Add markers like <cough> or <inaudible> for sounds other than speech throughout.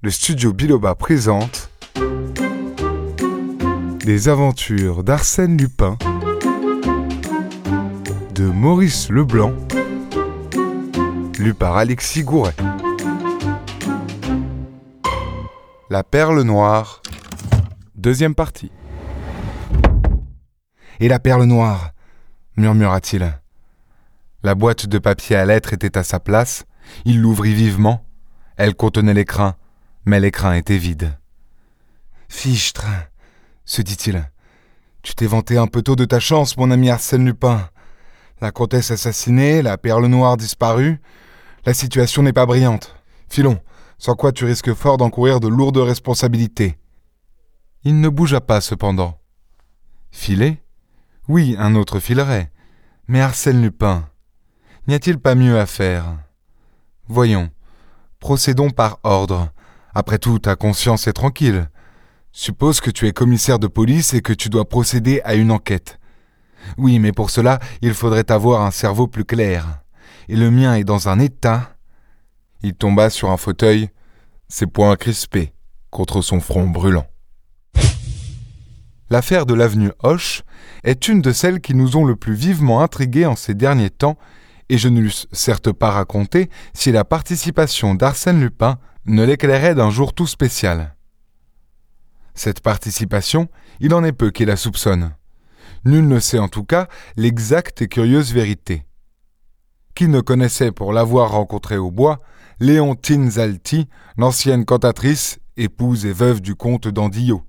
le studio Biloba présente Les aventures d'Arsène Lupin de Maurice Leblanc, lu par Alexis Gouret. La perle noire, deuxième partie. Et la perle noire murmura-t-il. La boîte de papier à lettres était à sa place, il l'ouvrit vivement. Elle contenait l'écrin, mais l'écrin était vide. Fichtre, se dit-il. Tu t'es vanté un peu tôt de ta chance, mon ami Arsène Lupin. La comtesse assassinée, la perle noire disparue. La situation n'est pas brillante. Filons, sans quoi tu risques fort d'encourir de lourdes responsabilités. Il ne bougea pas cependant. Filer Oui, un autre filerait. Mais Arsène Lupin, n'y a-t-il pas mieux à faire? Voyons, procédons par ordre. Après tout, ta conscience est tranquille. Suppose que tu es commissaire de police et que tu dois procéder à une enquête. Oui, mais pour cela, il faudrait avoir un cerveau plus clair. Et le mien est dans un état. Il tomba sur un fauteuil, ses poings crispés contre son front brûlant. L'affaire de l'avenue Hoche est une de celles qui nous ont le plus vivement intrigués en ces derniers temps, et je ne l'eusse certes pas raconté si la participation d'Arsène Lupin ne l'éclairait d'un jour tout spécial. Cette participation, il en est peu qui la soupçonne. Nul ne sait en tout cas l'exacte et curieuse vérité. Qui ne connaissait pour l'avoir rencontré au bois Léontine Zalti, l'ancienne cantatrice, épouse et veuve du comte d'Andillot,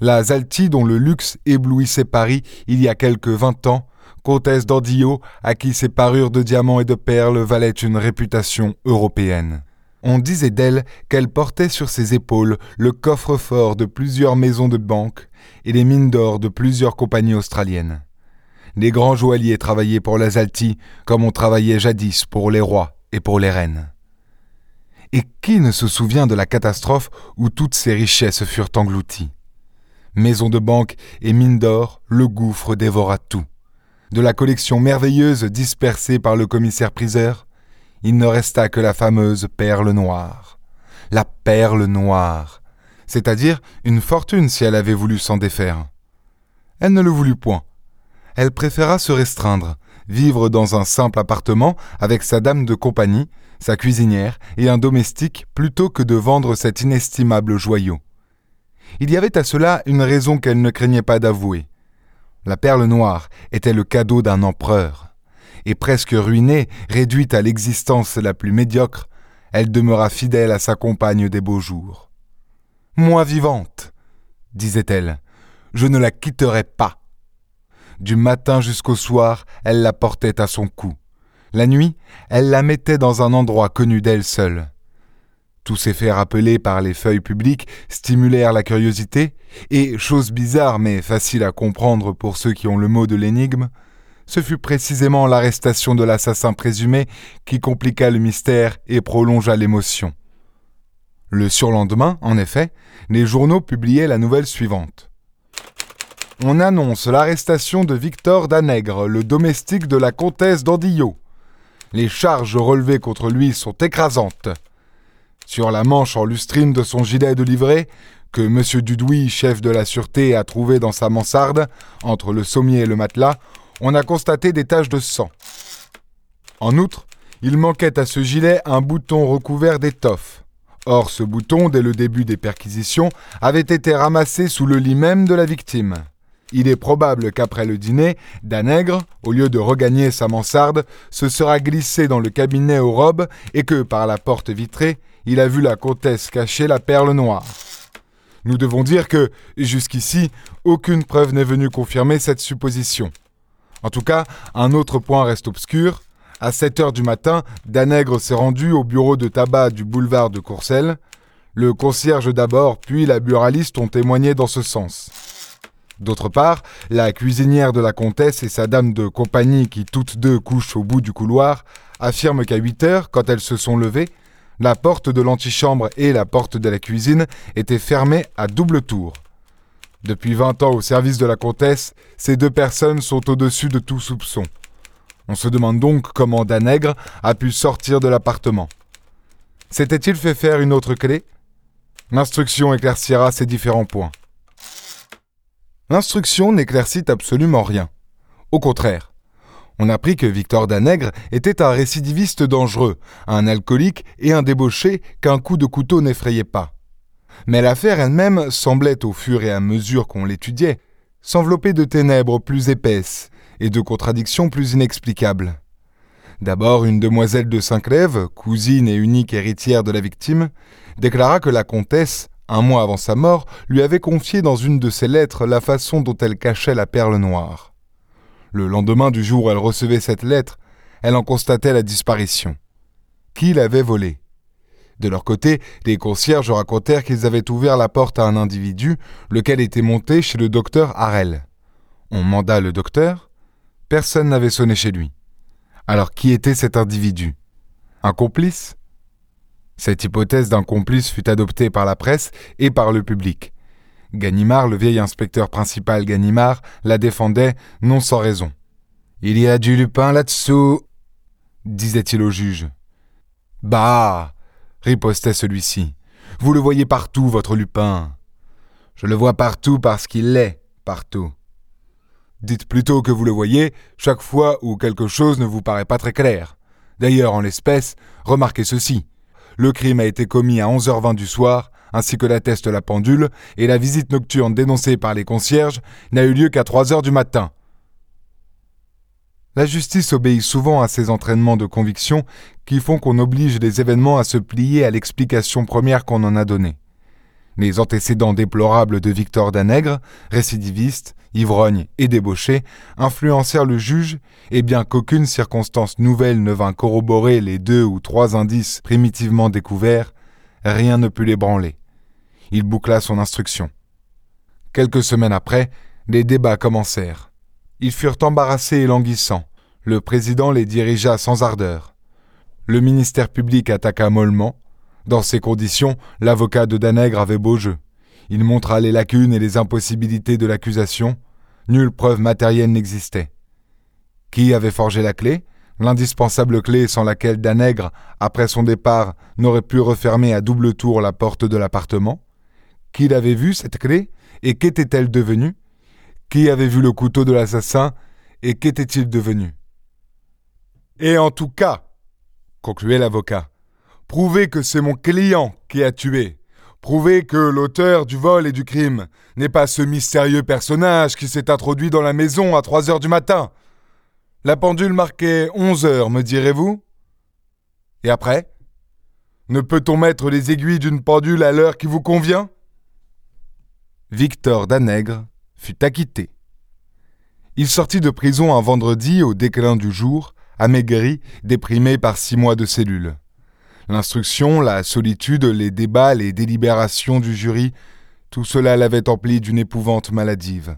la Zalti dont le luxe éblouissait Paris il y a quelque vingt ans, comtesse d'Andillot à qui ses parures de diamants et de perles valaient une réputation européenne. On disait d'elle qu'elle portait sur ses épaules le coffre-fort de plusieurs maisons de banque et les mines d'or de plusieurs compagnies australiennes. Les grands joailliers travaillaient pour la Zalti comme on travaillait jadis pour les rois et pour les reines. Et qui ne se souvient de la catastrophe où toutes ces richesses furent englouties? Maisons de banque et mines d'or, le gouffre dévora tout. De la collection merveilleuse dispersée par le commissaire-priseur, il ne resta que la fameuse perle noire. La perle noire, c'est-à-dire une fortune si elle avait voulu s'en défaire. Elle ne le voulut point. Elle préféra se restreindre, vivre dans un simple appartement avec sa dame de compagnie, sa cuisinière et un domestique plutôt que de vendre cet inestimable joyau. Il y avait à cela une raison qu'elle ne craignait pas d'avouer. La perle noire était le cadeau d'un empereur, et presque ruinée, réduite à l'existence la plus médiocre, elle demeura fidèle à sa compagne des beaux jours. Moi vivante, disait-elle, je ne la quitterai pas. Du matin jusqu'au soir, elle la portait à son cou. La nuit, elle la mettait dans un endroit connu d'elle seule. Tous ces faits rappelés par les feuilles publiques stimulèrent la curiosité, et, chose bizarre mais facile à comprendre pour ceux qui ont le mot de l'énigme, ce fut précisément l'arrestation de l'assassin présumé qui compliqua le mystère et prolongea l'émotion. Le surlendemain, en effet, les journaux publiaient la nouvelle suivante. On annonce l'arrestation de Victor Danègre, le domestique de la comtesse d'Andillot. Les charges relevées contre lui sont écrasantes sur la manche en lustrine de son gilet de livret, que M. Dudouis, chef de la sûreté, a trouvé dans sa mansarde, entre le sommier et le matelas, on a constaté des taches de sang. En outre, il manquait à ce gilet un bouton recouvert d'étoffe. Or, ce bouton, dès le début des perquisitions, avait été ramassé sous le lit même de la victime. Il est probable qu'après le dîner, Danègre, au lieu de regagner sa mansarde, se sera glissé dans le cabinet aux robes et que, par la porte vitrée, il a vu la comtesse cacher la perle noire. Nous devons dire que, jusqu'ici, aucune preuve n'est venue confirmer cette supposition. En tout cas, un autre point reste obscur. À 7 heures du matin, Danègre s'est rendu au bureau de tabac du boulevard de Courcelles. Le concierge d'abord, puis la buraliste ont témoigné dans ce sens. D'autre part, la cuisinière de la comtesse et sa dame de compagnie, qui toutes deux couchent au bout du couloir, affirment qu'à 8 heures, quand elles se sont levées, la porte de l'antichambre et la porte de la cuisine étaient fermées à double tour. Depuis vingt ans au service de la comtesse, ces deux personnes sont au-dessus de tout soupçon. On se demande donc comment Danègre a pu sortir de l'appartement. S'était-il fait faire une autre clé? L'instruction éclaircira ces différents points. L'instruction n'éclaircit absolument rien. Au contraire, on apprit que Victor Danègre était un récidiviste dangereux, un alcoolique et un débauché qu'un coup de couteau n'effrayait pas. Mais l'affaire elle-même semblait, au fur et à mesure qu'on l'étudiait, s'envelopper de ténèbres plus épaisses et de contradictions plus inexplicables. D'abord, une demoiselle de Saint-Clèves, cousine et unique héritière de la victime, déclara que la comtesse, un mois avant sa mort, lui avait confié dans une de ses lettres la façon dont elle cachait la perle noire. Le lendemain du jour où elle recevait cette lettre, elle en constatait la disparition. Qui l'avait volée? De leur côté, les concierges racontèrent qu'ils avaient ouvert la porte à un individu, lequel était monté chez le docteur Harel. On manda le docteur. Personne n'avait sonné chez lui. Alors qui était cet individu? Un complice? Cette hypothèse d'un complice fut adoptée par la presse et par le public. Ganimard, le vieil inspecteur principal Ganimard, la défendait, non sans raison. Il y a du Lupin là-dessous, disait-il au juge. Bah ripostait celui-ci. Vous le voyez partout, votre Lupin. Je le vois partout parce qu'il l'est, partout. Dites plutôt que vous le voyez chaque fois où quelque chose ne vous paraît pas très clair. D'ailleurs, en l'espèce, remarquez ceci. Le crime a été commis à 11h20 du soir, ainsi que l'atteste la pendule, et la visite nocturne dénoncée par les concierges n'a eu lieu qu'à 3 heures du matin. La justice obéit souvent à ces entraînements de conviction qui font qu'on oblige les événements à se plier à l'explication première qu'on en a donnée. Les antécédents déplorables de Victor Danègre, récidiviste, ivrogne et débauché, influencèrent le juge, et bien qu'aucune circonstance nouvelle ne vint corroborer les deux ou trois indices primitivement découverts, rien ne put l'ébranler. Il boucla son instruction. Quelques semaines après, les débats commencèrent. Ils furent embarrassés et languissants. Le président les dirigea sans ardeur. Le ministère public attaqua mollement, dans ces conditions, l'avocat de Danègre avait beau jeu. Il montra les lacunes et les impossibilités de l'accusation. Nulle preuve matérielle n'existait. Qui avait forgé la clé? L'indispensable clé sans laquelle Danègre, après son départ, n'aurait pu refermer à double tour la porte de l'appartement? Qui l'avait vue, cette clé? Et qu'était-elle devenue? Qui avait vu le couteau de l'assassin Et qu'était-il devenu? Et en tout cas, concluait l'avocat, Prouvez que c'est mon client qui a tué. Prouvez que l'auteur du vol et du crime n'est pas ce mystérieux personnage qui s'est introduit dans la maison à trois heures du matin. La pendule marquait onze heures, me direz-vous? Et après? Ne peut-on mettre les aiguilles d'une pendule à l'heure qui vous convient? Victor Danègre fut acquitté. Il sortit de prison un vendredi au déclin du jour, amaigri, déprimé par six mois de cellule. L'instruction, la solitude, les débats, les délibérations du jury, tout cela l'avait empli d'une épouvante maladive.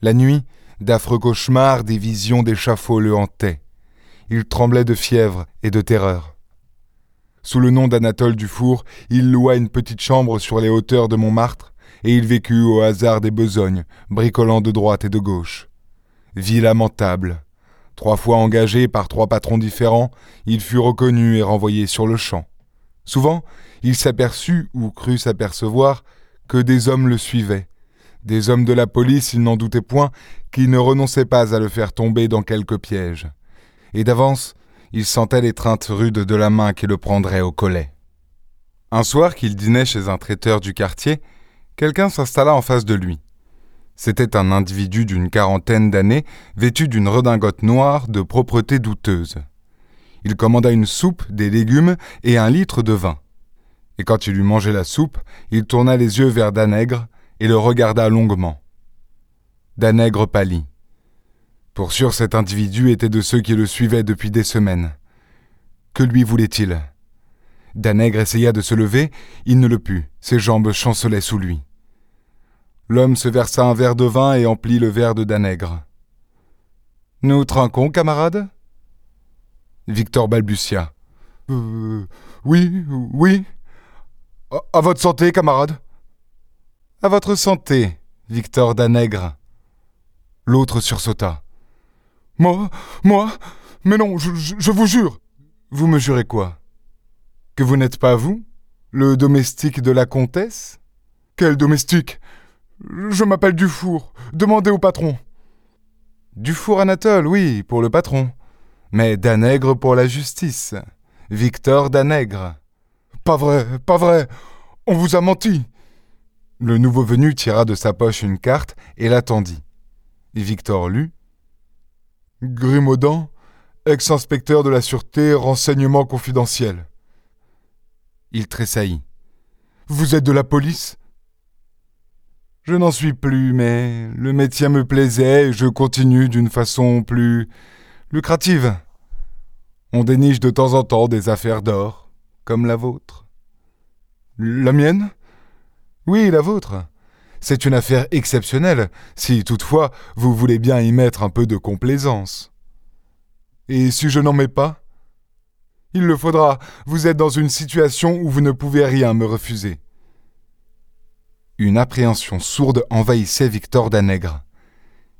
La nuit, d'affreux cauchemars, des visions d'échafaud le hantaient. Il tremblait de fièvre et de terreur. Sous le nom d'Anatole Dufour, il loua une petite chambre sur les hauteurs de Montmartre, et il vécut au hasard des besognes, bricolant de droite et de gauche. Vie lamentable, Trois fois engagé par trois patrons différents, il fut reconnu et renvoyé sur le champ. Souvent, il s'aperçut, ou crut s'apercevoir, que des hommes le suivaient. Des hommes de la police, il n'en doutait point, qui ne renonçaient pas à le faire tomber dans quelque piège. Et d'avance, il sentait l'étreinte rude de la main qui le prendrait au collet. Un soir qu'il dînait chez un traiteur du quartier, quelqu'un s'installa en face de lui. C'était un individu d'une quarantaine d'années, vêtu d'une redingote noire de propreté douteuse. Il commanda une soupe, des légumes et un litre de vin. Et quand il eut mangé la soupe, il tourna les yeux vers Danègre et le regarda longuement. Danègre pâlit. Pour sûr, cet individu était de ceux qui le suivaient depuis des semaines. Que lui voulait-il? Danègre essaya de se lever, il ne le put, ses jambes chancelaient sous lui. L'homme se versa un verre de vin et emplit le verre de Danègre. Nous trinquons, camarade Victor balbutia. Euh, oui, oui. À, votre santé, camarade. À votre santé, Victor Danègre. L'autre sursauta. Moi Moi? Mais non, je, je vous jure. Vous me jurez quoi? Que vous n'êtes pas vous Le domestique de la comtesse? Quel domestique? Je m'appelle Dufour. Demandez au patron. Dufour Anatole, oui, pour le patron. Mais Danègre pour la justice. Victor Danègre. Pas vrai, pas vrai. On vous a menti. Le nouveau venu tira de sa poche une carte et l'attendit. Victor lut. Grimaudan, ex-inspecteur de la sûreté, renseignement confidentiel. Il tressaillit. Vous êtes de la police? Je n'en suis plus, mais le métier me plaisait et je continue d'une façon plus lucrative. On déniche de temps en temps des affaires d'or, comme la vôtre. La mienne? Oui, la vôtre. C'est une affaire exceptionnelle, si toutefois vous voulez bien y mettre un peu de complaisance. Et si je n'en mets pas? Il le faudra, vous êtes dans une situation où vous ne pouvez rien me refuser. Une appréhension sourde envahissait Victor Danègre.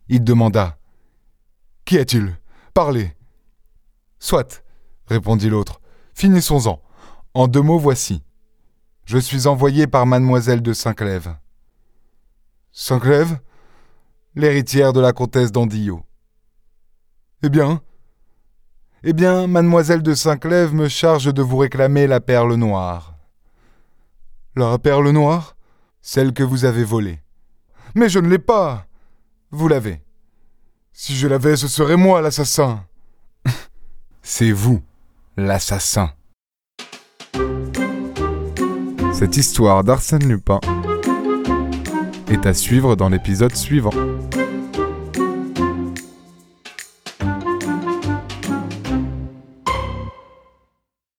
Il demanda Qui est-il? Parlez. Soit, répondit l'autre. Finissons-en. En deux mots, voici. Je suis envoyé par mademoiselle de Saint-Clèves. Saint-Clèves L'héritière de la comtesse d'Andillot. Eh bien? Eh bien, mademoiselle de Saint-Clèves me charge de vous réclamer la perle noire. La perle noire? Celle que vous avez volée. Mais je ne l'ai pas Vous l'avez. Si je l'avais, ce serait moi l'assassin. <laughs> C'est vous, l'assassin. Cette histoire d'Arsène Lupin est à suivre dans l'épisode suivant.